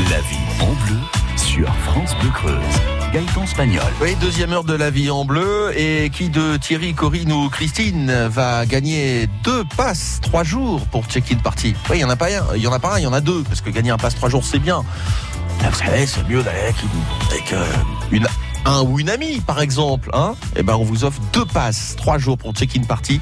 La vie en bleu sur France Bleu Creuse. Gaëtan Spagnol. Oui, deuxième heure de la vie en bleu. Et qui de Thierry, Corinne ou Christine va gagner deux passes trois jours pour check-in party? Oui, il y en a pas un, il y en a pas un, il y en a deux. Parce que gagner un passe trois jours, c'est bien. Mais vous savez, c'est mieux d'aller avec euh, une un ou une amie, par exemple, hein Eh ben, on vous offre deux passes, trois jours pour check-in party.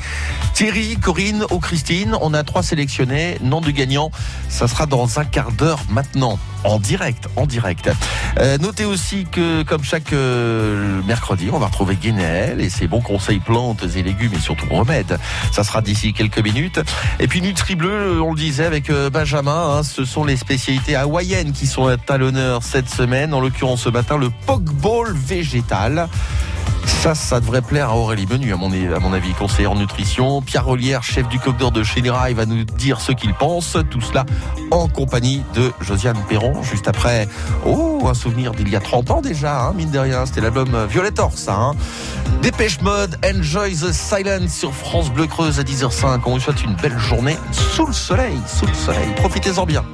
Thierry, Corinne ou Christine, on a trois sélectionnés. Nom du gagnant, ça sera dans un quart d'heure maintenant. En direct, en direct. Euh, notez aussi que, comme chaque euh, mercredi, on va retrouver Guénel et ses bons conseils plantes et légumes et surtout remèdes. Ça sera d'ici quelques minutes. Et puis Nutri Bleu, on le disait avec euh, Benjamin, hein, ce sont les spécialités hawaïennes qui sont à l'honneur cette semaine. En l'occurrence ce matin, le pokeball végétal. Ça, ça devrait plaire à Aurélie Menu, à mon, avis, conseiller en nutrition. Pierre Rollière, chef du Coq de il va nous dire ce qu'il pense. Tout cela en compagnie de Josiane Perron, juste après, oh, un souvenir d'il y a 30 ans déjà, hein, mine de rien. C'était l'album Violettor, ça. Hein. Dépêche Mode, Enjoy the Silence sur France Bleu Creuse à 10h05. On vous souhaite une belle journée sous le soleil, sous le soleil. Profitez-en bien.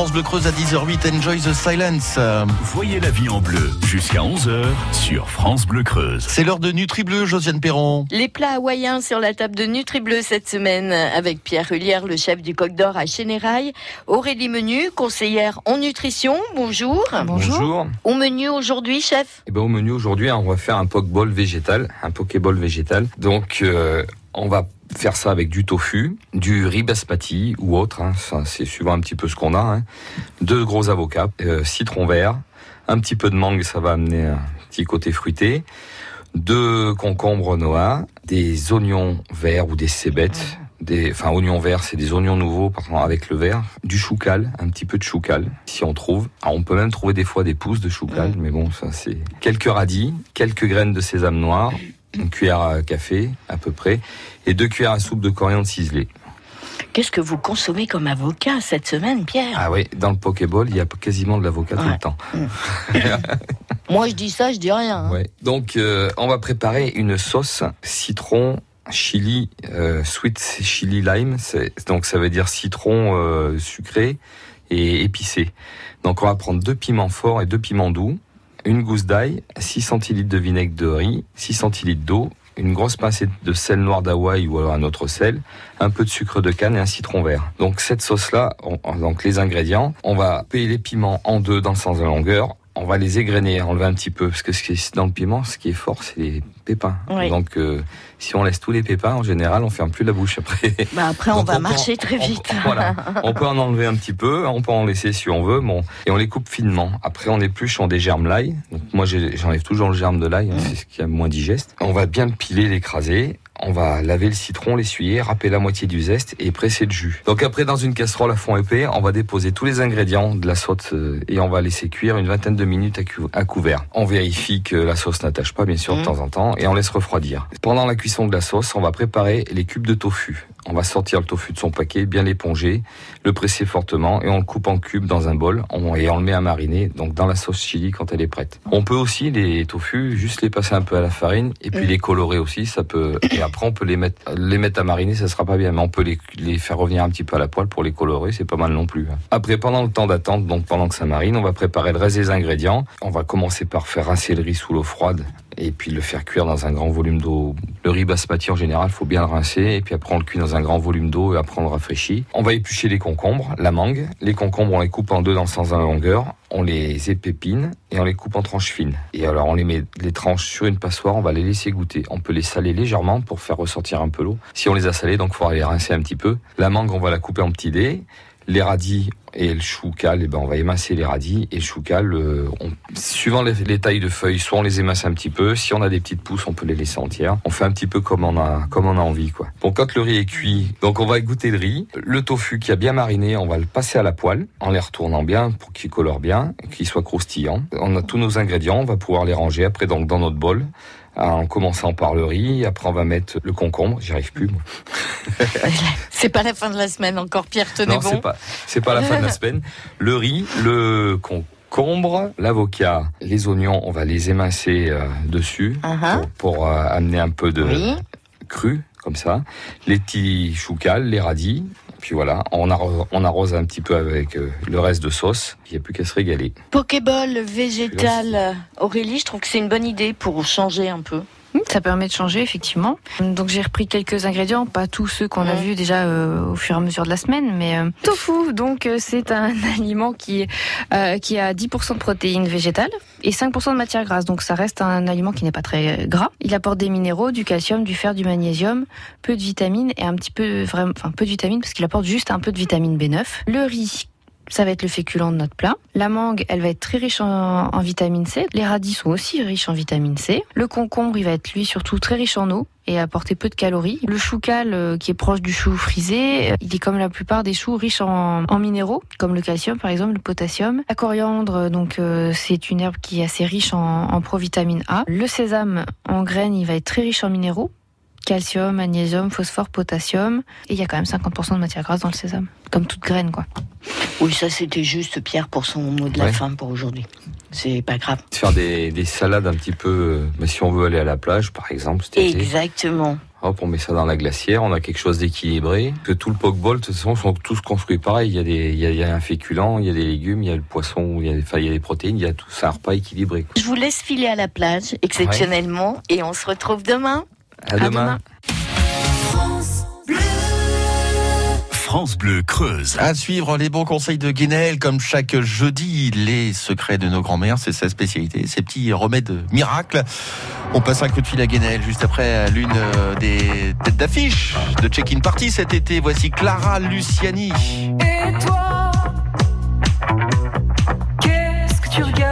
France Bleu Creuse à 10h08. Enjoy the silence. Voyez la vie en bleu jusqu'à 11h sur France Bleu Creuse. C'est l'heure de Nutri Bleu, Josiane Perron. Les plats hawaïens sur la table de Nutri Bleu cette semaine avec Pierre Hullière, le chef du Coq d'Or à Chénérail. Aurélie Menu, conseillère en nutrition. Bonjour. Bonjour. Au menu aujourd'hui, chef eh ben, Au menu aujourd'hui, on va faire un pokeball végétal, un pokéball végétal. Donc, euh, On va faire ça avec du tofu, du riz basmati ou autre, hein, ça c'est suivant un petit peu ce qu'on a. Hein. Deux gros avocats, euh, citron vert, un petit peu de mangue, ça va amener un petit côté fruité, deux concombres noix, des oignons verts ou des cébettes, des, enfin oignons verts, c'est des oignons nouveaux par exemple, avec le vert, du choucal, un petit peu de choucal si on trouve. Alors, on peut même trouver des fois des pousses de choucal, mais bon ça c'est quelques radis, quelques graines de sésame noir, une cuillère à café à peu près, et deux cuillères à soupe de coriandre ciselée. Qu'est-ce que vous consommez comme avocat cette semaine, Pierre? Ah oui, dans le Pokéball, il y a quasiment de l'avocat tout le temps. Moi, je dis ça, je dis rien. hein. Ouais. Donc, euh, on va préparer une sauce citron, chili, euh, sweet chili lime. Donc, ça veut dire citron euh, sucré et épicé. Donc, on va prendre deux piments forts et deux piments doux, une gousse d'ail, 6 centilitres de vinaigre de riz, 6 centilitres d'eau, une grosse pincée de sel noir d'Hawaï ou alors un autre sel, un peu de sucre de canne et un citron vert. Donc cette sauce-là, on- on- donc les ingrédients, on va payer les piments en deux dans le sens de la longueur. On va les égrener, enlever un petit peu, parce que ce qui est dans le piment, ce qui est fort, c'est les pépins. Oui. Donc euh, si on laisse tous les pépins, en général, on ferme plus la bouche après. Bah, après, on va marcher en- très on- vite. voilà. On peut en enlever un petit peu, on peut en laisser si on veut, bon, et on les coupe finement. Après, on épluche, on dégerme l'ail. Donc moi, j'enlève toujours le germe de l'ail, hein, c'est ce qui est moins digeste. On va bien le piler, l'écraser. On va laver le citron, l'essuyer, râper la moitié du zeste et presser le jus. Donc après, dans une casserole à fond épais, on va déposer tous les ingrédients de la sauce euh, et on va laisser cuire une vingtaine de minutes à, cou- à couvert. On vérifie que la sauce n'attache pas, bien sûr, de Mhm. temps en temps, et on laisse refroidir. Pendant la cuisson de la sauce, on va préparer les cubes de tofu. On va sortir le tofu de son paquet, bien l'éponger, le presser fortement et on le coupe en cubes dans un bol on- et on le met à mariner donc dans la sauce chili quand elle est prête. On peut aussi les tofu juste les passer un peu à la farine et puis Mm. les colorer aussi, ça peut et après on peut les mettre les mettre à mariner, ça sera pas bien mais on peut les, les faire revenir un petit peu à la poêle pour les colorer, c'est pas mal non plus. hein. Après pendant le temps d'attente donc pendant que ça marine, on va préparer le reste des ingrédients. On va commencer par faire rincer le riz sous l'eau froide et puis le faire cuire dans un grand volume d'eau. Le riz basmati en général, faut bien le rincer et puis après on le cuit dans un grand volume d'eau et après on le rafraîchit. On va éplucher les concombres, la mangue. Les concombres, on les coupe en deux dans le sens de la longueur. On les épépine et on les coupe en tranches fines. Et alors on les met les tranches sur une passoire, on va les laisser goûter. On peut les saler légèrement pour faire ressortir un peu l'eau. Si on les a salés, donc il faudra les rincer un petit peu. La mangue, on va la couper en petits dés. Les radis et le choucal, eh ben on va émincer les radis et le choucal, euh, suivant les, les tailles de feuilles, soit on les émince un petit peu. Si on a des petites pousses, on peut les laisser entières. On fait un petit peu comme on a, comme on a envie, quoi. Bon, quand le riz est cuit, donc on va égoutter le riz. Le tofu qui a bien mariné, on va le passer à la poêle en les retournant bien pour qu'il colore bien, qu'il soit croustillant. On a tous nos ingrédients, on va pouvoir les ranger après donc dans notre bol. En commençant par le riz, après on va mettre le concombre, j'y arrive plus. moi. C'est pas la fin de la semaine encore, Pierre, tenez Non, c'est bon. pas, c'est pas la fin de la semaine. Le riz, le concombre, l'avocat, les oignons, on va les émincer euh, dessus Uh-huh. pour, pour, euh, amener un peu de Oui. cru, comme ça. Les petits choucals, les radis. Puis voilà, on arrose, on arrose un petit peu avec euh, le reste de sauce. Il n'y a plus qu'à se régaler. Pokéball végétal. Aurélie, je trouve que c'est une bonne idée pour changer un peu. Ça permet de changer effectivement. Donc j'ai repris quelques ingrédients, pas tous ceux qu'on a vus déjà euh, au fur et à mesure de la semaine, mais euh, tofu. Donc euh, c'est un aliment qui euh, qui a 10% de protéines végétales et 5% de matière grasse. Donc ça reste un aliment qui n'est pas très gras. Il apporte des minéraux, du calcium, du fer, du magnésium, peu de vitamines et un petit peu vraiment, enfin peu de vitamines parce qu'il apporte juste un peu de vitamine B9. Le riz ça va être le féculent de notre plat. La mangue, elle va être très riche en, vitamine C. Les radis sont aussi riches en vitamine C. Le concombre, il va être lui surtout très riche en eau et apporter peu de calories. Le choucal, euh, qui est proche du chou frisé, euh, il est comme la plupart des choux riche en, minéraux, comme le calcium par exemple, le potassium. La coriandre, euh, donc c'est une herbe qui est assez riche en, en provitamine A. Le sésame en graines, il va être très riche en minéraux. Calcium, magnésium, phosphore, potassium. Et il y a quand même 50% de matière grasse dans le sésame. Comme toute graine, quoi. Oui, ça c'était juste Pierre pour son mot de la Ouais. fin pour aujourd'hui. C'est pas grave. Faire des, des salades un petit peu, euh, mais si on veut aller à la plage, par exemple, été. Exactement. Hop, on met ça dans la glacière, on a quelque chose d'équilibré. Que tout le pokeball, de toute façon, sont tous construits pareil. Il y a des, il y a, il y a un féculent, il y a des légumes, il y a le poisson, il y a, enfin, il y a des protéines, il y a tout ça, un repas équilibré. quoi. Je vous laisse filer à la plage exceptionnellement et on se retrouve demain. À, demain. demain. France Bleu Creuse. À suivre les bons conseils de Guénel, comme chaque jeudi, les secrets de nos grands-mères, c'est sa spécialité, ces petits remèdes miracles. On passe un coup de fil à Guénel juste après l'une euh, des têtes d'affiche de Check-in Party cet été. Voici Clara Luciani. Et toi, qu'est-ce que tu regardes?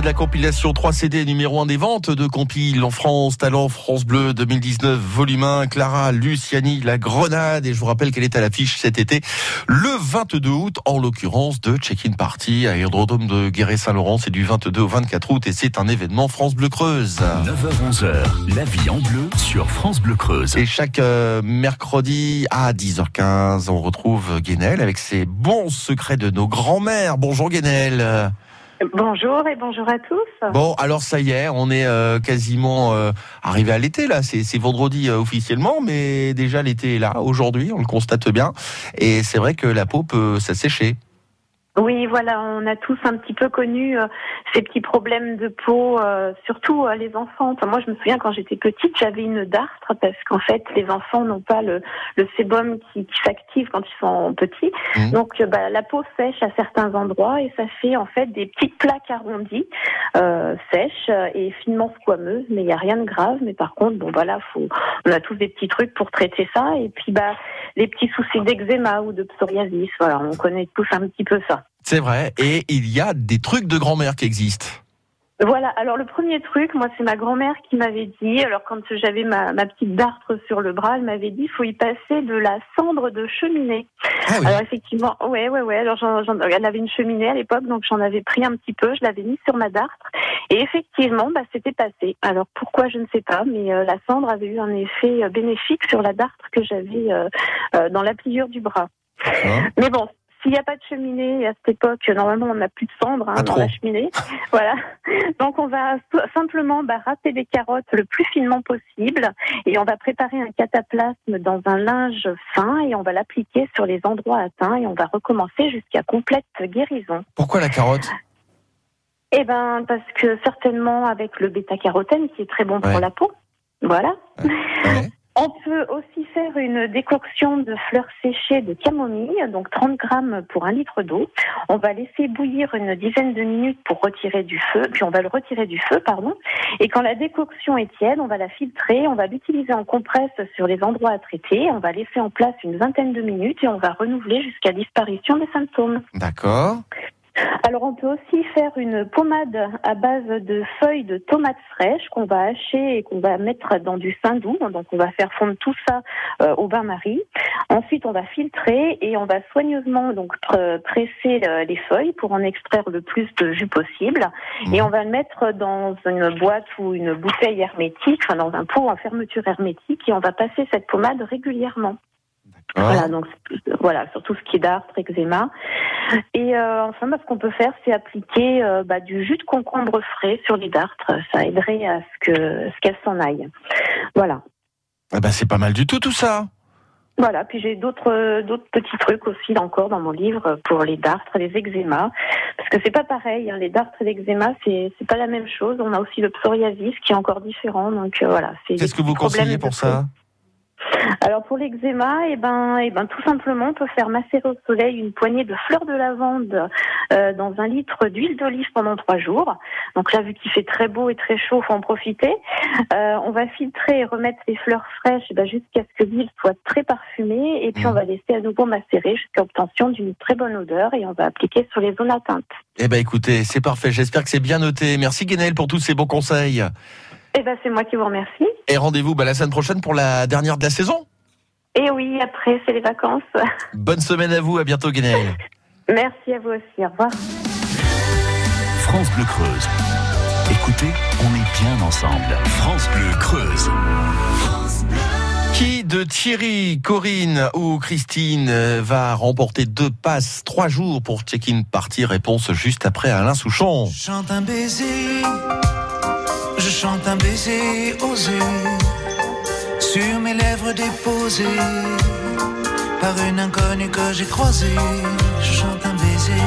De la compilation 3 CD numéro 1 des ventes de compil en France, Talent France Bleu 2019, volume 1, Clara Luciani, La Grenade, et je vous rappelle qu'elle est à l'affiche cet été, le 22 août, en l'occurrence de Check-in Party à Aérodrome de Guéret-Saint-Laurent, c'est du 22 au 24 août, et c'est un événement France Bleu Creuse. 9h-11h, la vie en bleu sur France Bleu Creuse. Et chaque euh, mercredi à 10h15, on retrouve Guénel avec ses bons secrets de nos grands-mères. Bonjour Guénel. Bonjour et bonjour à tous. Bon, alors ça y est, on est euh, quasiment euh, arrivé à l'été là. C'est vendredi euh, officiellement, mais déjà l'été est là aujourd'hui, on le constate bien. Et c'est vrai que la peau peut s'assécher. Oui, voilà, on a tous un petit peu connu euh, ces petits problèmes de peau, euh, surtout euh, les enfants. Enfin, moi, je me souviens quand j'étais petite, j'avais une dartre parce qu'en fait, les enfants n'ont pas le, le sébum qui, qui s'active quand ils sont petits. Mhm. Donc, euh, bah, la peau sèche à certains endroits et ça fait en fait des petites plaques arrondies, euh, sèches et finement squameuses. Mais il n'y a rien de grave. Mais par contre, bon, voilà, faut, on a tous des petits trucs pour traiter ça. Et puis, bah, les petits soucis d'eczéma ou de psoriasis, voilà, on connaît tous un petit peu ça. C'est vrai. Et il y a des trucs de grand-mère qui existent. Voilà, alors le premier truc, moi c'est ma grand-mère qui m'avait dit, alors quand j'avais ma, ma petite dartre sur le bras, elle m'avait dit, il faut y passer de la cendre de cheminée. Ah oui. Alors effectivement, ouais, ouais, ouais, alors j'en- j'en- elle avait une cheminée à l'époque, donc j'en avais pris un petit peu, je l'avais mis sur ma dartre, et effectivement, bah, c'était passé. Alors pourquoi, je ne sais pas, mais euh, la cendre avait eu un effet euh, bénéfique sur la dartre que j'avais euh, euh, dans la pliure du bras. Mais bon, s'il n'y a pas de cheminée à cette époque, normalement on n'a plus de cendres hein, dans trop. la cheminée. voilà. Donc on va simplement bah, râper les carottes le plus finement possible et on va préparer un cataplasme dans un linge fin et on va l'appliquer sur les endroits atteints et on va recommencer jusqu'à complète guérison. Pourquoi la carotte? Eh ben parce que certainement avec le bêta-carotène qui est très bon pour la peau. Voilà. Ouais. On peut aussi faire une décoction de fleurs séchées de camomille, donc 30 grammes pour un litre d'eau. On va laisser bouillir une dizaine de minutes pour retirer du feu, puis on va le retirer du feu, pardon. Et quand la décoction est tiède, on va la filtrer, on va l'utiliser en compresse sur les endroits à traiter. On va laisser en place une vingtaine de minutes et on va renouveler jusqu'à disparition des symptômes. D'accord. Alors on peut aussi faire une pommade à base de feuilles de tomates fraîches qu'on va hacher et qu'on va mettre dans du saindoux. Donc on va faire fondre tout ça euh, au bain-marie. Ensuite on va filtrer et on va soigneusement donc pr- presser euh, les feuilles pour en extraire le plus de jus possible. Et on va le mettre dans une boîte ou une bouteille hermétique, enfin dans un pot en fermeture hermétique et on va passer cette pommade régulièrement. D'accord. Voilà, donc voilà, sur tout ce qui est d'artre, eczéma. Et euh, enfin, bah, ce qu'on peut faire, c'est appliquer euh, bah, du jus de concombre frais sur les dartres. Ça aiderait à ce que ce qu'elles s'en aillent. Voilà. Eh ben, c'est pas mal du tout tout ça. Voilà, puis j'ai d'autres euh, d'autres petits trucs aussi encore dans mon livre pour les dartres, les eczémas, parce que c'est pas pareil. hein, les dartres et l'eczéma, c'est c'est pas la même chose. On a aussi le psoriasis qui est encore différent. Donc euh, voilà. c'est Qu'est-ce que vous conseillez pour ça Alors pour l'eczéma, eh ben, eh ben, tout simplement, on peut faire macérer au soleil une poignée de fleurs de lavande euh, dans un litre d'huile d'olive pendant trois jours. Donc là, vu qu'il fait très beau et très chaud, faut en profiter. Euh, on va filtrer et remettre les fleurs fraîches eh ben, jusqu'à ce que l'huile soit très parfumée, et puis on va laisser à nouveau macérer jusqu'à obtention d'une très bonne odeur, et on va appliquer sur les zones atteintes. Eh ben écoutez, c'est parfait. J'espère que c'est bien noté. Merci Guénel pour tous ces bons conseils. Eh ben, c'est moi qui vous remercie. Et rendez-vous bah, la semaine prochaine pour la dernière de la saison. Et oui, après, c'est les vacances. Bonne semaine à vous. À bientôt Guénel. Merci à vous aussi. Au revoir. France Bleu Creuse. Écoutez, on est bien ensemble. France Bleu Creuse. Qui de Thierry, Corinne ou Christine va remporter deux passes trois jours pour check-in party? Réponse juste après Alain Souchon. Chante un baiser, chante un baiser osé sur mes lèvres déposées par une inconnue que j'ai croisée. Je chante un baiser,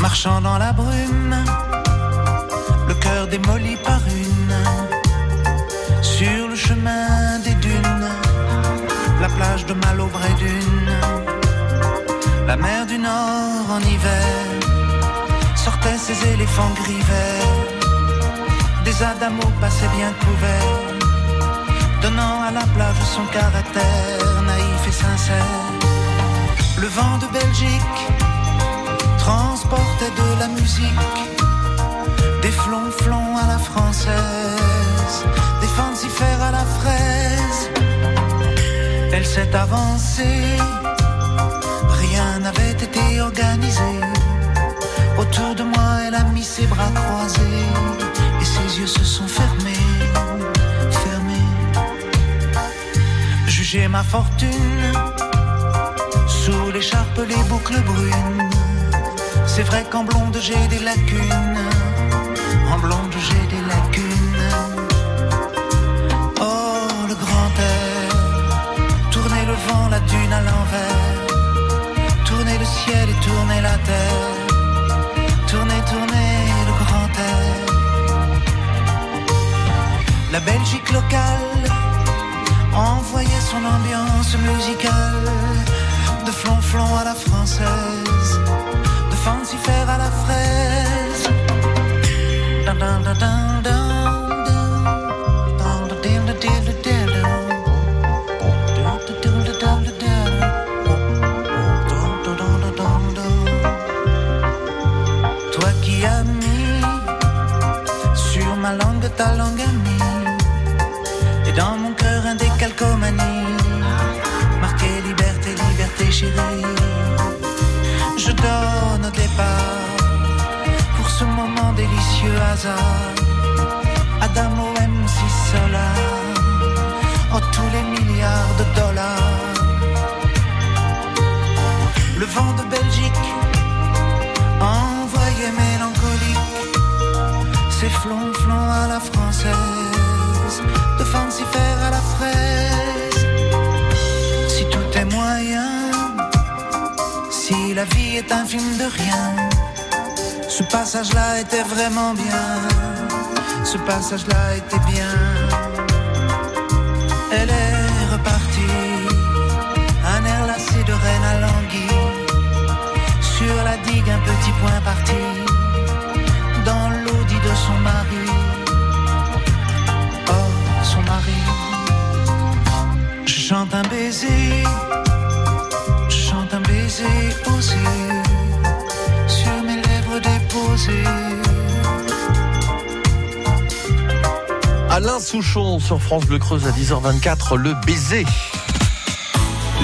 marchant dans la brume, le cœur démoli par une, sur le chemin des dunes, la plage de Malaubré d'une, la mer du Nord en hiver sortaient ces éléphants gris des adamos passaient bien couverts, donnant à la plage son caractère naïf et sincère. Le vent de Belgique transportait de la musique, des flonflons à la française, des fancifères à la fraise. Elle s'est avancée, rien n'avait été organisé. Autour de moi, elle a mis ses bras croisés ses yeux se sont fermés, fermés. Jugez ma fortune sous l'écharpe, les boucles brunes. C'est vrai qu'en blonde j'ai des lacunes, Ce passage-là était bien. Elle est repartie, un air lassé de reine à languille. Sur la digue, un petit point Souchon sur France Bleu Creuse à 10h24, le baiser.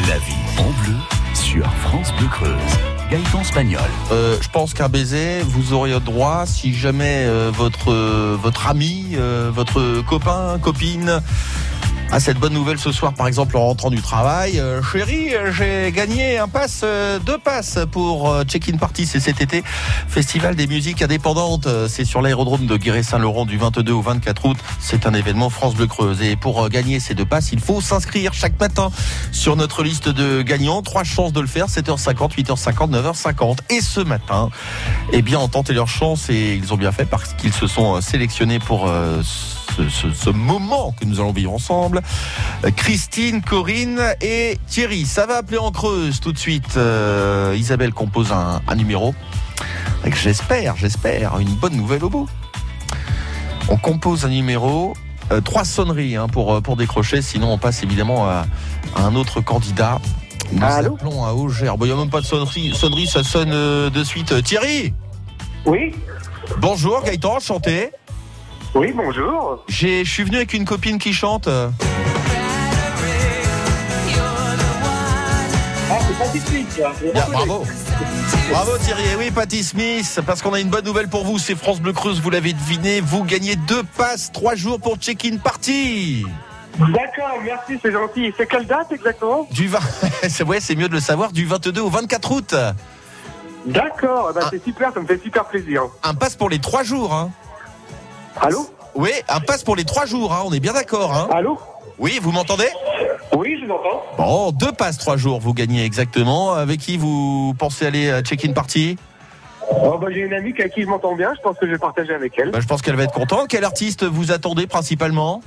La vie en bleu sur France Bleu Creuse. Gaëtan Spagnol. Euh, je pense qu'un baiser, vous auriez droit si jamais euh, votre euh, votre ami, euh, votre copain, copine a cette bonne nouvelle ce soir, par exemple en rentrant du travail. Euh, chérie, j'ai gagné un pass, euh, deux passes pour euh, Check-in Party, c'est cet été, Festival des musiques indépendantes. Euh, C'est sur l'aérodrome de Guéret-Saint-Laurent du 22 au 24 août. C'est un événement France Bleu Creuse. Et pour euh, gagner ces deux passes, il faut s'inscrire chaque matin sur notre liste de gagnants. Trois chances de le faire, 7h50, 8h50, 9h50. Et ce matin, eh bien, ont tenté leur chance et ils ont bien fait parce qu'ils se sont euh, sélectionnés pour ce, ce- ce moment que nous allons vivre ensemble. Christine, Corinne et Thierry. Ça va appeler en creuse tout de suite. Euh, Isabelle compose un, un numéro. Avec, j'espère, j'espère, une bonne nouvelle au bout. On compose un numéro. euh, trois sonneries hein, pour, euh, pour décrocher, sinon on passe évidemment à, à un autre candidat. Nous Allô appelons à Auger. Bon, il n'y a même pas de sonnerie, sonnerie ça sonne euh, de suite. Thierry Oui, Bonjour Gaëtan, chanté. Oui, bonjour. J'ai, je suis venu avec une copine qui chante. Ah, c'est ça. Bien, bravo. Bravo Thierry. Et oui, Patty Smith, parce qu'on a une bonne nouvelle pour vous. C'est France Bleu Creuse, vous l'avez deviné. Vous gagnez deux passes, trois jours pour check-in party. D'accord, merci, c'est gentil. C'est quelle date exactement Du 20, c'est ouais, c'est mieux de le savoir, du 22 au 24 août. D'accord, eh ben, Ah. c'est super, ça me fait super plaisir. Un passe pour les trois jours. Hein. Allô Oui, un passe pour les trois jours. Hein. On est bien d'accord. Hein. Allô Oui, vous m'entendez Oui, je vous entends. Bon, deux passes, trois jours. Vous gagnez exactement. Avec qui vous pensez aller à check-in party Oh, bah, j'ai une amie avec qui je m'entends bien, je pense que je vais partager avec elle. bah, Je pense qu'elle va être contente. Quel artiste vous attendez principalement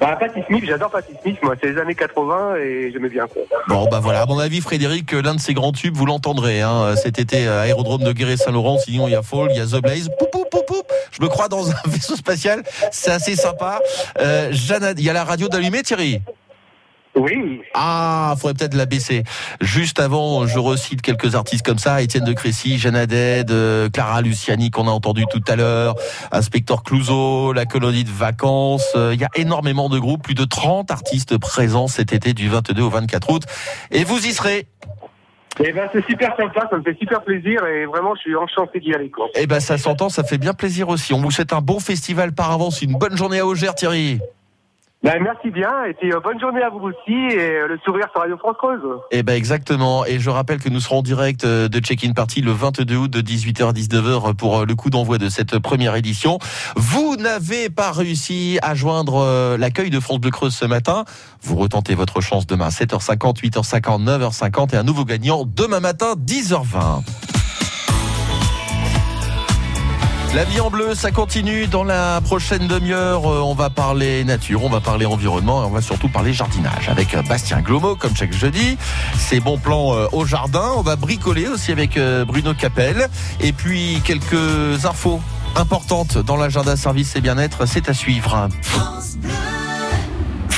Bah, Patti Smith, j'adore Patti Smith, moi, c'est les années 80 et j'aimais bien. Quoi. Bon, bah voilà, à mon avis, Frédéric, l'un de ses grands tubes, vous l'entendrez hein, cet été à aérodrome de Guéret-Saint-Laurent. Sinon, il y a Fall, il y a The Blaze. Poup, poup, poup, poup. Je me crois dans un vaisseau spatial. C'est assez sympa. Euh, Jeanne, il y a la radio d'allumée, Thierry? Oui, Ah, faudrait peut-être la baisser. Juste avant, je recite quelques artistes comme ça. Étienne de Crécy, Jeanne Haddad, euh, Clara Luciani qu'on a entendu tout à l'heure, Inspecteur Clouseau, la colonie de vacances. Euh, Il y a énormément de groupes, plus de 30 artistes présents cet été du 22 au 24 août. Et vous y serez. et ben, c'est super sympa, ça me fait super plaisir et vraiment, je suis enchanté d'y aller. Quoi. Eh ben, ça s'entend, ça fait bien plaisir aussi. On vous souhaite un bon festival par avance, une bonne journée à Auger, Thierry. Ben, merci bien et puis euh, bonne journée à vous aussi et euh, le sourire sur Radio France Creuse. Eh ben exactement. Et je rappelle que nous serons en direct euh, de Check-in Party le 22 août de 18h à 19h pour le coup d'envoi de cette première édition. Vous n'avez pas réussi à joindre l'accueil de France Bleu Creuse ce matin. Vous retentez votre chance demain 7h50, 8h50, 9h50 et un nouveau gagnant demain matin 10h20. La vie en bleu, ça continue. Dans la prochaine demi-heure, euh, on va parler nature, on va parler environnement et on va surtout parler jardinage avec euh, Bastien Glomo, comme chaque jeudi. Ses bons plans euh, au jardin. On va bricoler aussi avec Bruno Capel. Et puis quelques infos importantes dans l'agenda service et bien-être. C'est à suivre.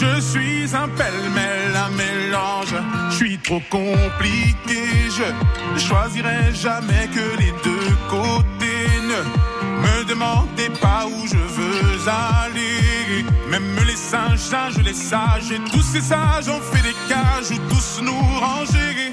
Je suis un pêle-mêle, un mélange. Je suis trop compliqué. Je ne choisirai jamais que les deux côtés. Ne me demandez pas où je veux aller. Même les singes, singes, les sages, et tous ces sages ont fait des cages où tous nous ranger.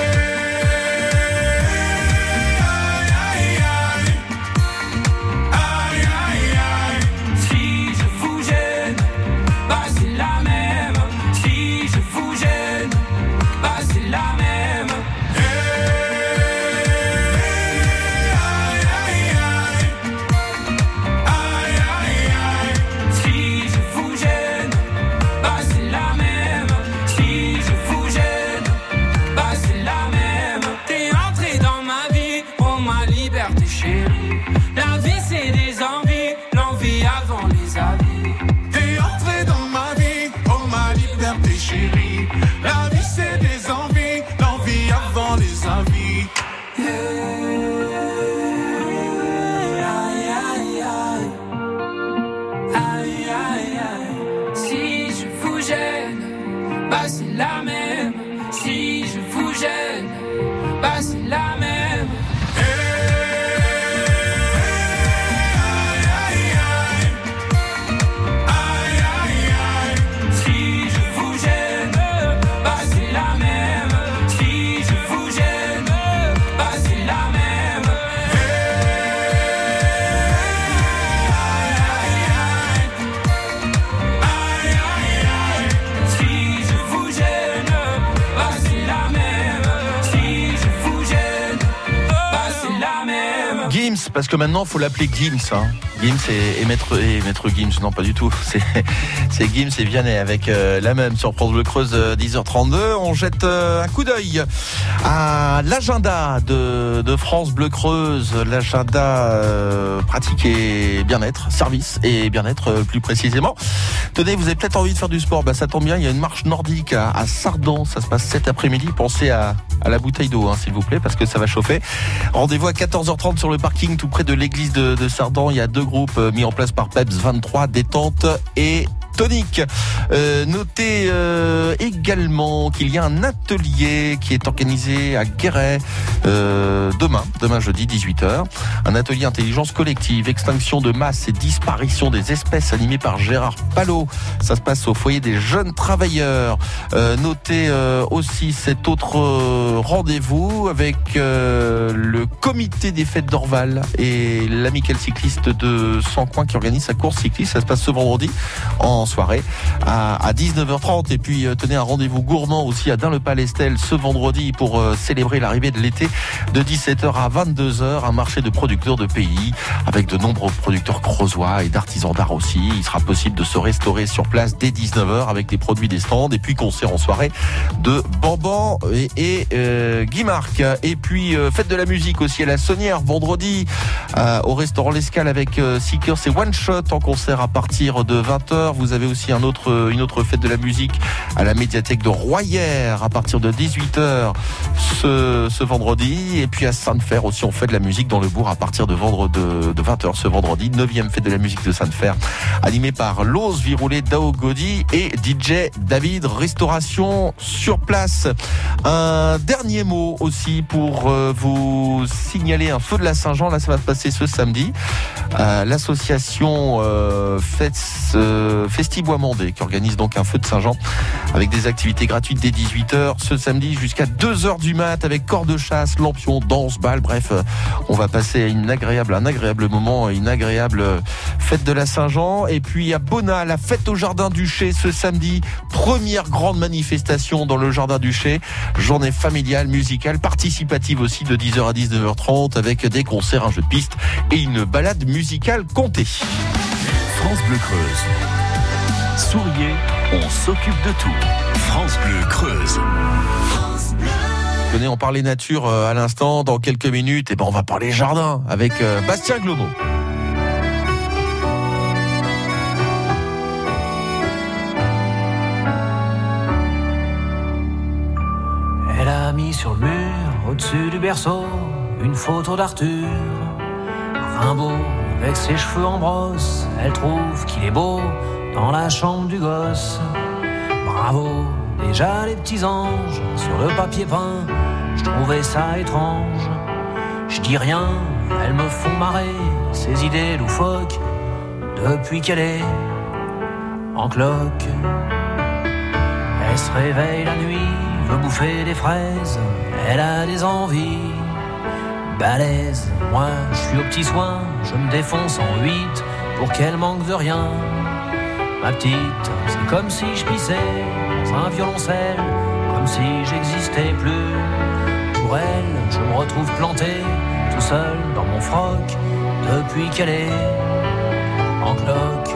parce que maintenant, faut l'appeler Gims. Hein. Gims et, et maître, et maître Gims, non pas du tout. C'est, Gims et Vianney avec euh, la même sur France Bleu Creuse euh, 10h32. On jette euh, un coup d'œil à l'agenda de, France Bleu Creuse, l'agenda euh, pratique et bien-être, service et bien-être euh, plus précisément. Tenez, vous avez peut-être envie de faire du sport, bah, ça tombe bien, il y a une marche nordique à, à Sardan, ça se passe cet après-midi. Pensez à, à la bouteille d'eau, hein, s'il vous plaît, parce que ça va chauffer. Rendez-vous à 14h30 sur le parking tout près de l'église de, Sardan. Il y a deux groupes euh, mis en place par PEPS 23, détente et tonique. Euh, notez euh, également qu'il y a un atelier qui est organisé à Guéret euh, demain, demain jeudi 18h. Un atelier intelligence collective, extinction de masse et disparition des espèces animé par Gérard Palot. Ça se passe au foyer des jeunes travailleurs. Notez aussi cet autre rendez-vous avec le comité des fêtes d'Orval et l'amicale cycliste de Sancoin qui organise sa course cycliste. Ça se passe ce vendredi en soirée à, à 19h30. Et puis euh, tenez un rendez-vous gourmand aussi à Dain-le-Palestel ce vendredi pour euh, célébrer l'arrivée de l'été de 17h à 22h. Un marché de producteurs de pays avec de nombreux producteurs creusois et d'artisans d'art aussi. Il sera possible de se restaurer sur place dès 19h avec les produits des stands et puis concert en soirée de Bamban et, et euh, Guy Marc. Et puis euh, fête de la musique aussi à la Sonnière vendredi au restaurant L'Escale avec Seekers et One Shot en concert à partir de 20h. Vous Vous avez aussi autre, une autre fête de la musique à la médiathèque de Royère à partir de 18h ce, vendredi. Et puis à Sainte-Fer aussi, on fait de la musique dans le bourg à partir de, vendredi, de, de 20h ce vendredi. 9e fête de la musique de Sainte-Fer, animée par Lose Viroulet, Dao Godi et DJ David. Restauration sur place. Un dernier mot aussi pour euh, vous signaler un feu de la Saint-Jean. Là, ça va se passer ce samedi. Euh, L'association euh, euh, Festibois Mandé qui organise donc un feu de Saint-Jean avec des activités gratuites dès 18h ce samedi jusqu'à 2h du mat avec corps de chasse, lampion, danse, balle. Bref, euh, on va passer une agréable, un agréable moment, une agréable euh, fête de la Saint-Jean. Et puis à Bona, la fête au Jardin du Chai ce samedi. Première grande manifestation dans le Jardin du Chai. Journée familiale, musicale, participative aussi de 10h à 19h30 avec des concerts, un jeu de piste et une balade musicale comptée. France Bleu Creuse. Souriez, on s'occupe de tout. France Bleu Creuse. Venez, on parlait nature euh, à l'instant. Dans quelques minutes, et ben on va parler jardin avec euh, Bastien Glomo. Elle a mis sur le mur, au-dessus du berceau, une photo d'Arthur. Rimbaud, avec ses cheveux en brosse, elle trouve qu'il est beau dans la chambre du gosse. Bravo, déjà les petits anges sur le papier peint, je trouvais ça étrange. Je dis rien, elles me font marrer, ces idées loufoques, depuis qu'elle est en cloque. Elle se réveille la nuit, veut bouffer des fraises, elle a des envies balèzes. Moi, je suis au petit soin, je me défonce en huit pour qu'elle manque de rien. Ma petite, c'est comme si je pissais dans un violoncelle, comme si j'existais plus. Pour elle, je me retrouve planté tout seul dans mon froc depuis qu'elle est en cloque.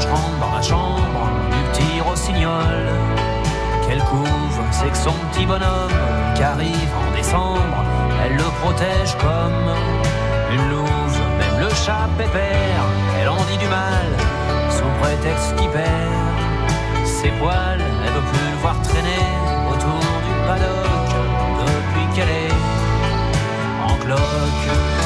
je rentre dans la chambre du petit rossignol. Quelle couve, c'est que son petit bonhomme qui arrive en décembre, elle le protège comme une louve. Même le chat pépère, elle en dit du mal sous prétexte qu'il perd ses poils. Elle veut plus le voir traîner autour du paddock depuis qu'elle est en cloque.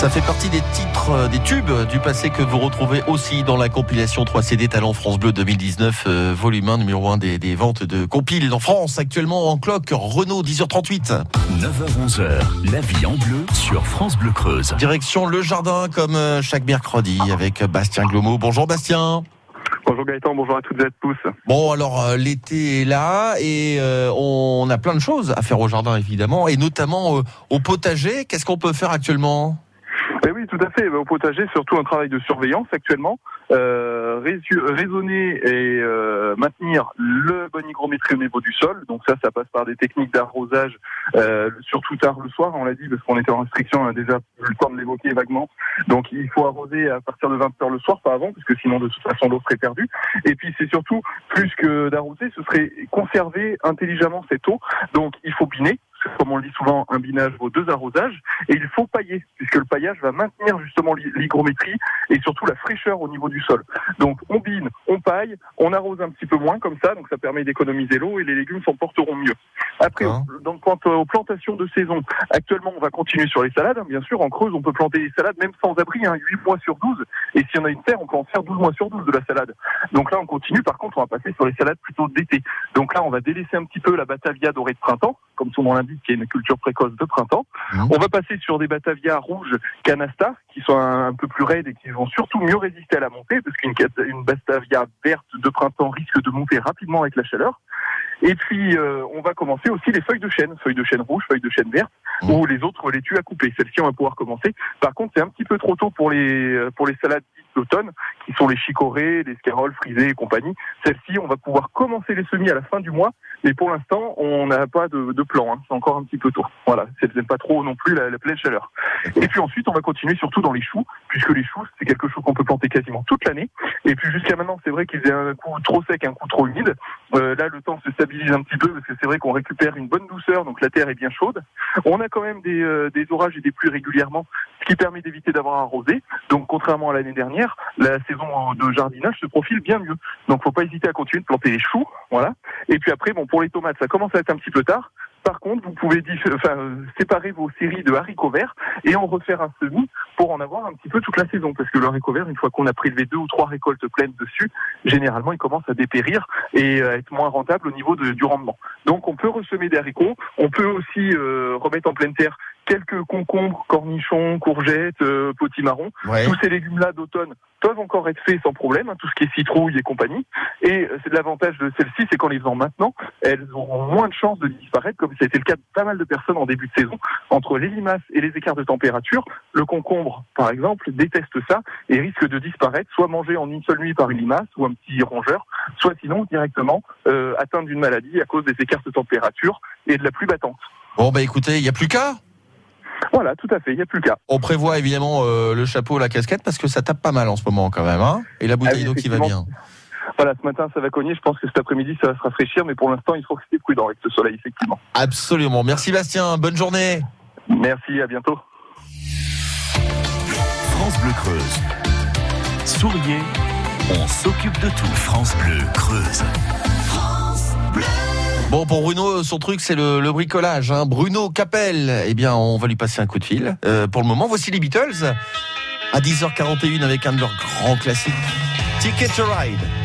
Ça fait partie des titres, euh, des tubes du passé que vous retrouvez aussi dans la compilation 3 CD Talent France Bleu 2019, euh, volume 1, numéro 1 des, des ventes de compiles en France, actuellement en cloque, Renault 10h38. 9h-11h, la vie en bleu sur France Bleu Creuse. Direction Le Jardin, comme euh, chaque mercredi, avec Bastien Glomo. Bonjour Bastien. Bonjour Gaëtan, bonjour à toutes et à tous. Bon, alors euh, l'été est là et euh, on a plein de choses à faire au jardin évidemment, et notamment euh, au potager. Qu'est-ce qu'on peut faire actuellement? Ben oui, tout à fait. Ben, Au potager, surtout un travail de surveillance actuellement. Euh, raisonner et euh, maintenir le bonne hygrométrie au niveau du sol. Donc ça, ça passe par des techniques d'arrosage, euh, surtout tard le soir, on l'a dit, parce qu'on était en restriction, on a déjà eu le temps de l'évoquer vaguement. Donc il faut arroser à partir de 20 heures le soir, pas avant, parce que sinon de toute façon l'eau serait perdue. Et puis c'est surtout, plus que d'arroser, ce serait conserver intelligemment cette eau. Donc il faut biner. Comme on le dit souvent, un binage vaut deux arrosages. Et il faut pailler, puisque le paillage va maintenir justement l'hy- l'hygrométrie et surtout la fraîcheur au niveau du sol. Donc on bine, on paille, on arrose un petit peu moins comme ça, donc ça permet d'économiser l'eau et les légumes s'en porteront mieux. Après, donc, quant aux plantations de saison, actuellement on va continuer sur les salades. hein. Bien sûr, en Creuse, on peut planter des salades même sans abri, hein, 8 mois sur 12. Et si on a une terre, on peut en faire 12 mois sur 12 de la salade. Donc là, on continue. Par contre, on va passer sur les salades plutôt d'été. Donc là, on va délaisser un petit peu la batavia dorée de printemps, comme son nom l'indique, qui est une culture précoce de printemps. On va passer sur des batavias rouges canasta, qui sont un, un peu plus raides et qui vont surtout mieux résister à la montée, parce qu'une une batavia verte de printemps risque de monter rapidement avec la chaleur. Et puis, euh, on va commencer aussi les feuilles de chêne, feuilles de chêne rouges, feuilles de chêne vertes, ou les autres laitues à couper. Celles-ci, on va pouvoir commencer. Par contre, c'est un petit peu trop tôt pour les euh, pour les salades d'automne, qui sont les chicorées, les scaroles frisées et compagnie. Celles-ci, on va pouvoir commencer les semis à la fin du mois, mais pour l'instant, on n'a pas de, plan. hein. C'est encore un petit peu tôt. Voilà, c'est pas trop non plus la, pleine chaleur. Et puis ensuite, on va continuer surtout dans les choux, puisque les choux, c'est quelque chose qu'on peut planter quasiment toute l'année. Et puis jusqu'à maintenant, c'est vrai qu'ils aient un coup trop sec, un coup trop humide. Euh, là, le temps se stabilise un petit peu, parce que c'est vrai qu'on récupère une bonne douceur, donc la terre est bien chaude. On a quand même des, euh, des orages et des pluies régulièrement, ce qui permet d'éviter d'avoir arrosé. Donc contrairement à l'année dernière, la saison de jardinage se profile bien mieux. Donc faut pas hésiter à continuer de planter les choux, voilà. Et puis après, bon, pour les tomates, ça commence à être un petit peu tard. Par contre, vous pouvez séparer vos séries de haricots verts et en refaire un semis pour en avoir un petit peu toute la saison. Parce que le haricot vert, une fois qu'on a prélevé deux ou trois récoltes pleines dessus, généralement, il commence à dépérir et à être moins rentable au niveau de- du rendement. Donc, on peut ressemer des haricots. On peut aussi euh, remettre en pleine terre quelques concombres, cornichons, courgettes, euh, potimarrons. Ouais. Tous ces légumes-là d'automne peuvent encore être faits sans problème, hein, tout ce qui est citrouille et compagnie. Et euh, c'est l'avantage de celles-ci, c'est qu'en les faisant maintenant, elles auront moins de chances de disparaître, comme ça a été le cas de pas mal de personnes en début de saison. Entre les limaces et les écarts de température, le concombre, par exemple, déteste ça et risque de disparaître, soit mangé en une seule nuit par une limace ou un petit rongeur, soit sinon directement euh, atteint d'une maladie à cause des écarts de température et de la pluie battante. Bon, bah écoutez, il n'y a plus qu'à. Voilà, tout à fait, il n'y a plus qu'à. On prévoit évidemment euh, le chapeau, la casquette, parce que ça tape pas mal en ce moment quand même. Hein et la bouteille Ah d'eau qui va bien. Voilà, ce matin ça va cogner, je pense que cet après-midi ça va se rafraîchir, mais pour l'instant il faut rester prudent avec ce soleil, effectivement. Absolument. Merci Bastien, bonne journée. Merci, à bientôt. France Bleu Creuse. Souriez, on s'occupe de tout. France Bleu Creuse. Bon, pour Bruno, son truc, c'est le, bricolage. Hein. Bruno Capel, eh bien, on va lui passer un coup de fil. Euh, pour le moment, voici les Beatles. À 10h41 avec un de leurs grands classiques. Ticket to Ride.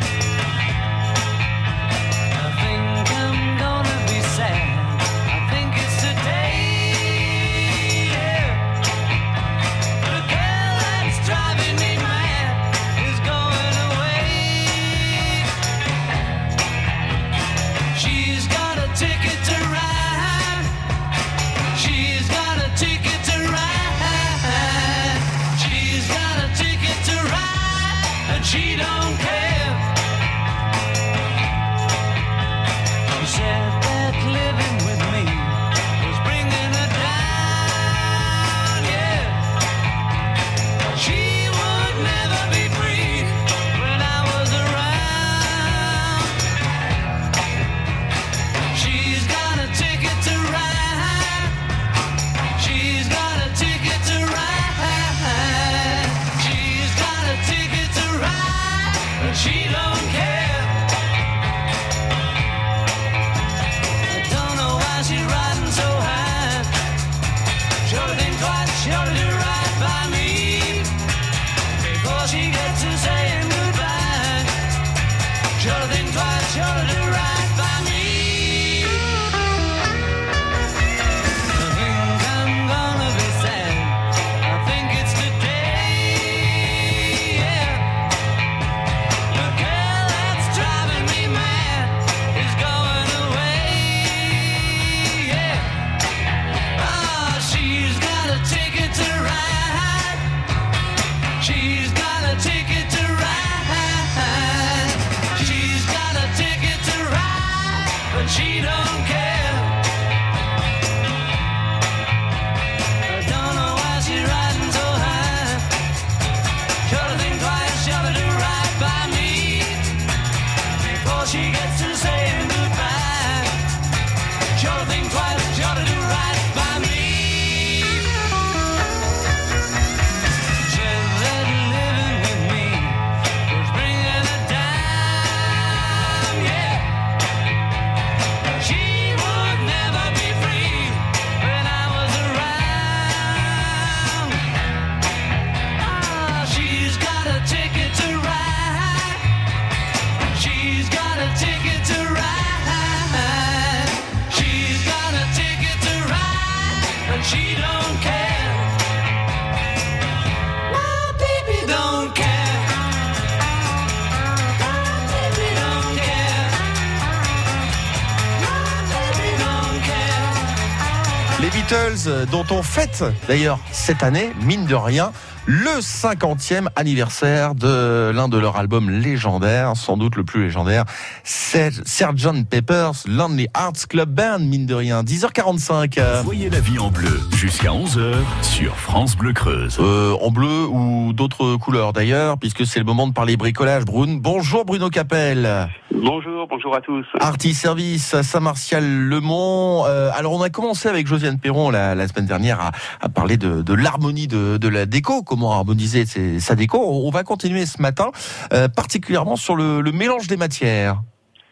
Les Beatles, euh, dont on fête d'ailleurs cette année, mine de rien, le 50e anniversaire de l'un de leurs albums légendaires, sans doute le plus légendaire, c'est Sgt Pepper's Lonely Hearts Club Band, mine de rien. 10h45. euh, Voyez la vie en bleu jusqu'à 11h sur France Bleu Creuse. euh, en bleu ou d'autres couleurs d'ailleurs, puisque c'est le moment de parler bricolage. Brune. Bonjour Bruno Capel. Bonjour, bonjour à tous. Artis Service à Saint-Martial-le-Mont. Euh, alors on a commencé avec Josiane Perron la, la semaine dernière à, à parler de, de l'harmonie de, de la déco, comment harmoniser ses- sa déco. On, on va continuer ce matin, euh, particulièrement sur le, le mélange des matières.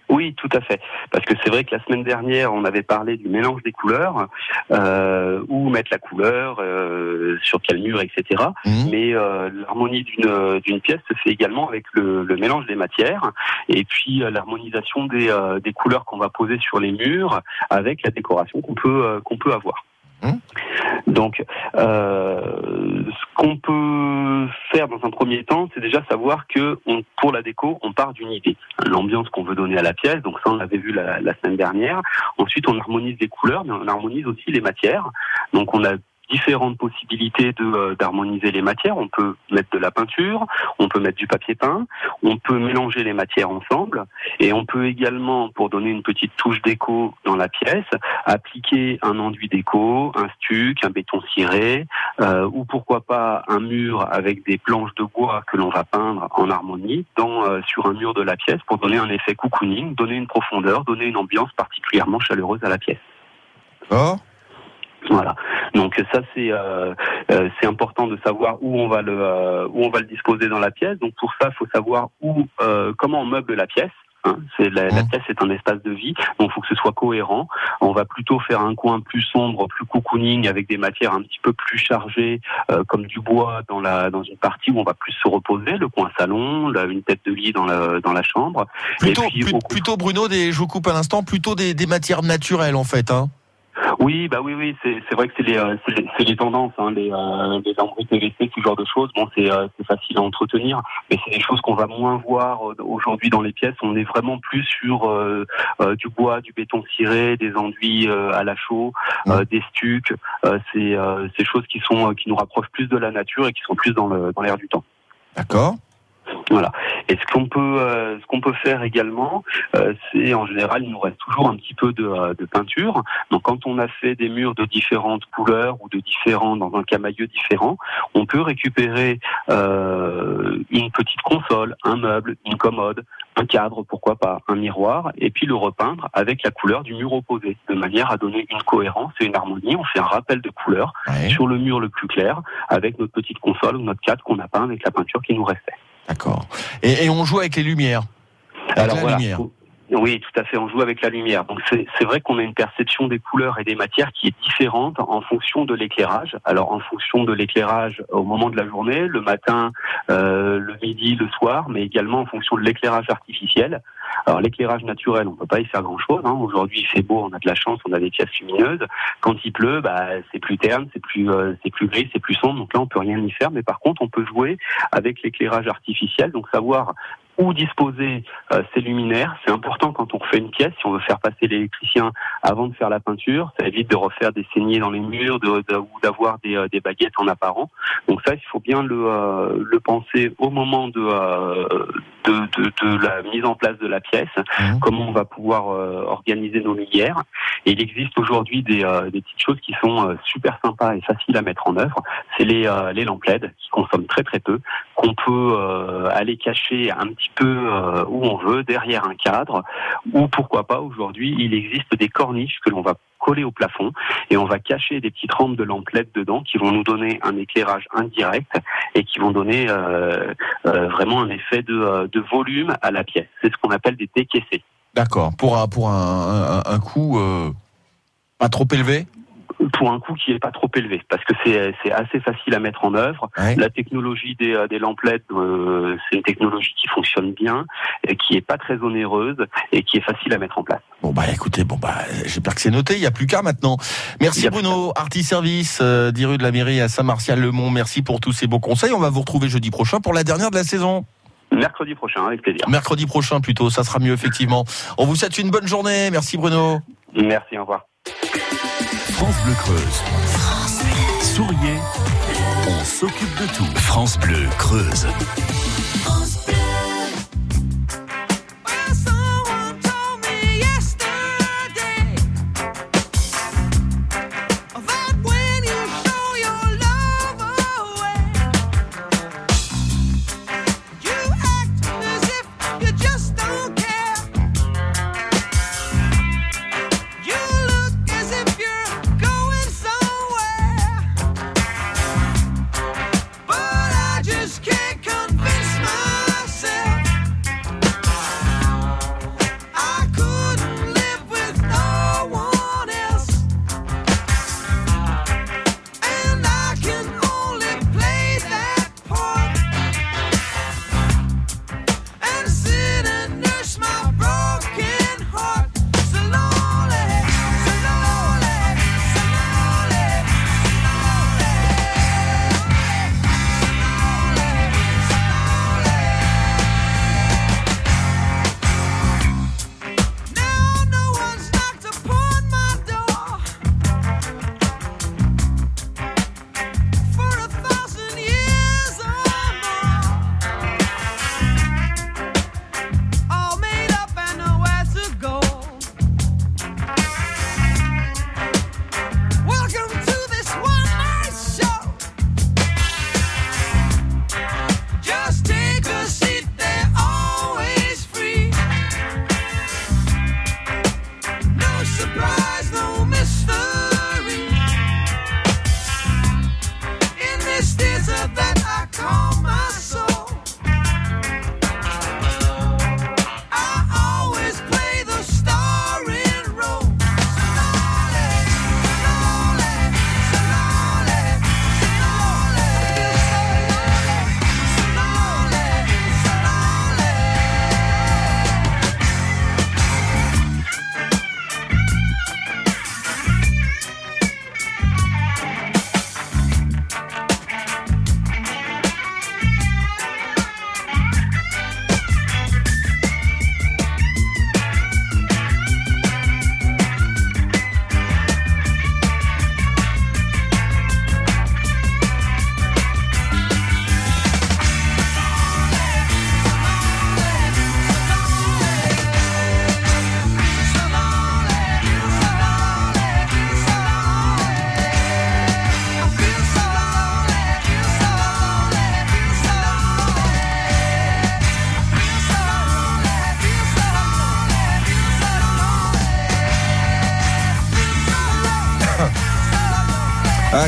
Oui, tout à fait. Parce que c'est vrai que la semaine dernière, on avait parlé du mélange des couleurs, euh, où mettre la couleur, euh, sur quel mur, etc. Mais euh, l'harmonie d'une d'une pièce se fait également avec le, le mélange des matières, et puis l'harmonisation des, des couleurs qu'on va poser sur les murs avec la décoration qu'on peut qu'on peut avoir. Donc, euh, ce qu'on peut faire dans un premier temps, c'est déjà savoir que pour la déco, on part d'une idée, l'ambiance qu'on veut donner à la pièce. Donc ça, on l'avait vu la, la semaine dernière. Ensuite, on harmonise les couleurs, mais on harmonise aussi les matières. Donc, on a différentes possibilités de euh, d'harmoniser les matières. On peut mettre de la peinture, on peut mettre du papier peint, on peut mélanger les matières ensemble, et on peut également, pour donner une petite touche déco dans la pièce, appliquer un enduit déco, un stuc, un béton ciré, euh, ou pourquoi pas un mur avec des planches de bois que l'on va peindre en harmonie dans, euh, sur un mur de la pièce pour donner un effet cocooning, donner une profondeur, donner une ambiance particulièrement chaleureuse à la pièce. Oh. Voilà. Donc ça c'est euh, euh, c'est important de savoir où on va le euh, où on va le disposer dans la pièce. Donc pour ça, il faut savoir où euh, comment on meuble la pièce. hein. c'est la, la pièce est un espace de vie, donc il faut que ce soit cohérent. On va plutôt faire un coin plus sombre, plus cocooning, avec des matières un petit peu plus chargées, euh, comme du bois dans la dans une partie où on va plus se reposer, le coin salon, la- une tête de lit dans la dans la chambre. Plutôt, Et puis, plu- plutôt Bruno, des, je vous coupe à l'instant, plutôt des, des matières naturelles en fait. Hein. Oui, bah oui, oui, c'est vrai que c'est les, euh, les, tendances, hein, les, euh, les lambris PVC, ce genre de choses. Bon, c'est euh, c'est facile à entretenir, mais c'est des choses qu'on va moins voir euh, aujourd'hui dans les pièces. On est vraiment plus sur du bois, du béton ciré, des enduits à la chaux, des stucs. C'est ces choses qui sont qui nous rapprochent plus de la nature et qui sont plus dans le dans l'air du temps. D'accord. Voilà. Et ce qu'on peut, euh, ce qu'on peut faire également, euh, c'est en général, il nous reste toujours un petit peu de, euh, de peinture. Donc, quand on a fait des murs de différentes couleurs ou de différents dans un camailleux différent, on peut récupérer euh, une petite console, un meuble, une commode, un cadre, pourquoi pas, un miroir, et puis le repeindre avec la couleur du mur opposé, de manière à donner une cohérence et une harmonie. On fait un rappel de couleurs sur le mur le plus clair, avec notre petite console ou notre cadre qu'on a peint avec la peinture qui nous restait. D'accord. Et, et on joue avec les lumières. Avec Alors la voilà. lumière. Oui, tout à fait. On joue avec la lumière. Donc c'est vrai qu'on a une perception des couleurs et des matières qui est différente en fonction de l'éclairage. Alors en fonction de l'éclairage au moment de la journée, le matin, euh, le midi, le soir, mais également en fonction de l'éclairage artificiel. Alors l'éclairage naturel, on peut pas y faire grand-chose. Hein. Aujourd'hui, il fait beau, on a de la chance, on a des pièces lumineuses. Quand il pleut, bah, c'est plus terne, c'est plus, euh, c'est plus gris, c'est plus sombre. Donc là, on peut rien y faire. Mais par contre, on peut jouer avec l'éclairage artificiel. Donc savoir où disposer euh, ces luminaires. C'est important quand on refait une pièce, si on veut faire passer l'électricien avant de faire la peinture, ça évite de refaire des saignées dans les murs de, de- ou d'avoir des, euh, des baguettes en apparent. Donc ça, il faut bien le, euh, le penser au moment de, euh, de, de, de la mise en place de la pièce, comment on va pouvoir euh, organiser nos lumières. Et il existe aujourd'hui des, euh, des petites choses qui sont super sympas et faciles à mettre en œuvre. C'est les, euh, les lampes LED qui consomment très très peu, qu'on peut euh, aller cacher un petit peu euh, où on veut, derrière un cadre, ou pourquoi pas aujourd'hui, il existe des corniches que l'on va coller au plafond et on va cacher des petites rampes de lampes LED dedans qui vont nous donner un éclairage indirect et qui vont donner euh, euh, vraiment un effet de, volume à la pièce. C'est ce qu'on appelle des décaissés. D'accord. Pour un, pour un, un, un coût pas trop élevé? Pour un coût qui est pas trop élevé, parce que c'est assez facile à mettre en œuvre. La technologie des, euh, des lampes LED, euh, c'est une technologie qui fonctionne bien, et qui est pas très onéreuse et qui est facile à mettre en place. Bon bah écoutez, bon bah j'espère que c'est noté, il n'y a plus qu'à maintenant. Merci Bruno, Artis Service, euh, 10 rue de la mairie à Saint-Martial-le-Mont. Merci pour tous ces beaux conseils. On va vous retrouver jeudi prochain pour la dernière de la saison. Mercredi prochain, avec plaisir. Mercredi prochain plutôt, ça sera mieux effectivement. On vous souhaite une bonne journée. Merci Bruno. Merci, au revoir. France Bleu Creuse. Souriez, on s'occupe de tout. France Bleu Creuse.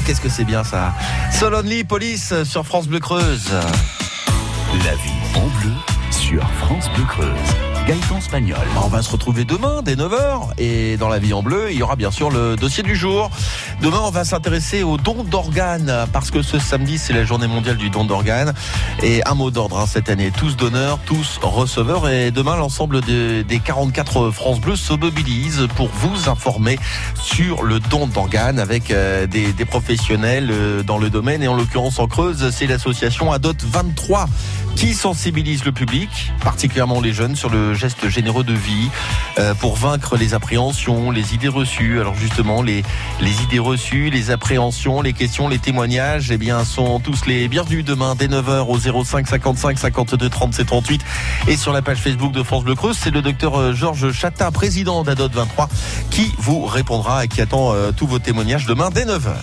Qu'est-ce que c'est bien ça. Solonly Police sur France Bleu Creuse. La vie en bleu sur France Bleu Creuse. Gaëtan Spagnol. On va se retrouver demain dès 9h et dans la vie en bleu, il y aura bien sûr le dossier du jour. Demain, on va s'intéresser au don d'organes parce que ce samedi, c'est la journée mondiale du don d'organes. Et un mot d'ordre hein, cette année, tous donneurs, tous receveurs. Et demain, l'ensemble de- des 44 France Bleu se mobilise pour vous informer sur le don d'organes avec euh, des, des professionnels euh, dans le domaine. Et en l'occurrence, en Creuse, c'est l'association ADOT 23 qui sensibilise le public, particulièrement les jeunes, sur le geste généreux de vie euh, pour vaincre les appréhensions, les idées reçues. Alors justement, les, les idées reçues, les appréhensions, les questions, les témoignages, eh bien, sont tous les bienvenus demain dès 9h au 05 55 52 37 38 et sur la page Facebook de France Bleu Creuse. C'est le docteur euh, Georges Chatin, président d'ADOT 23, qui vous répondra et qui attend euh, tous vos témoignages demain dès 9h.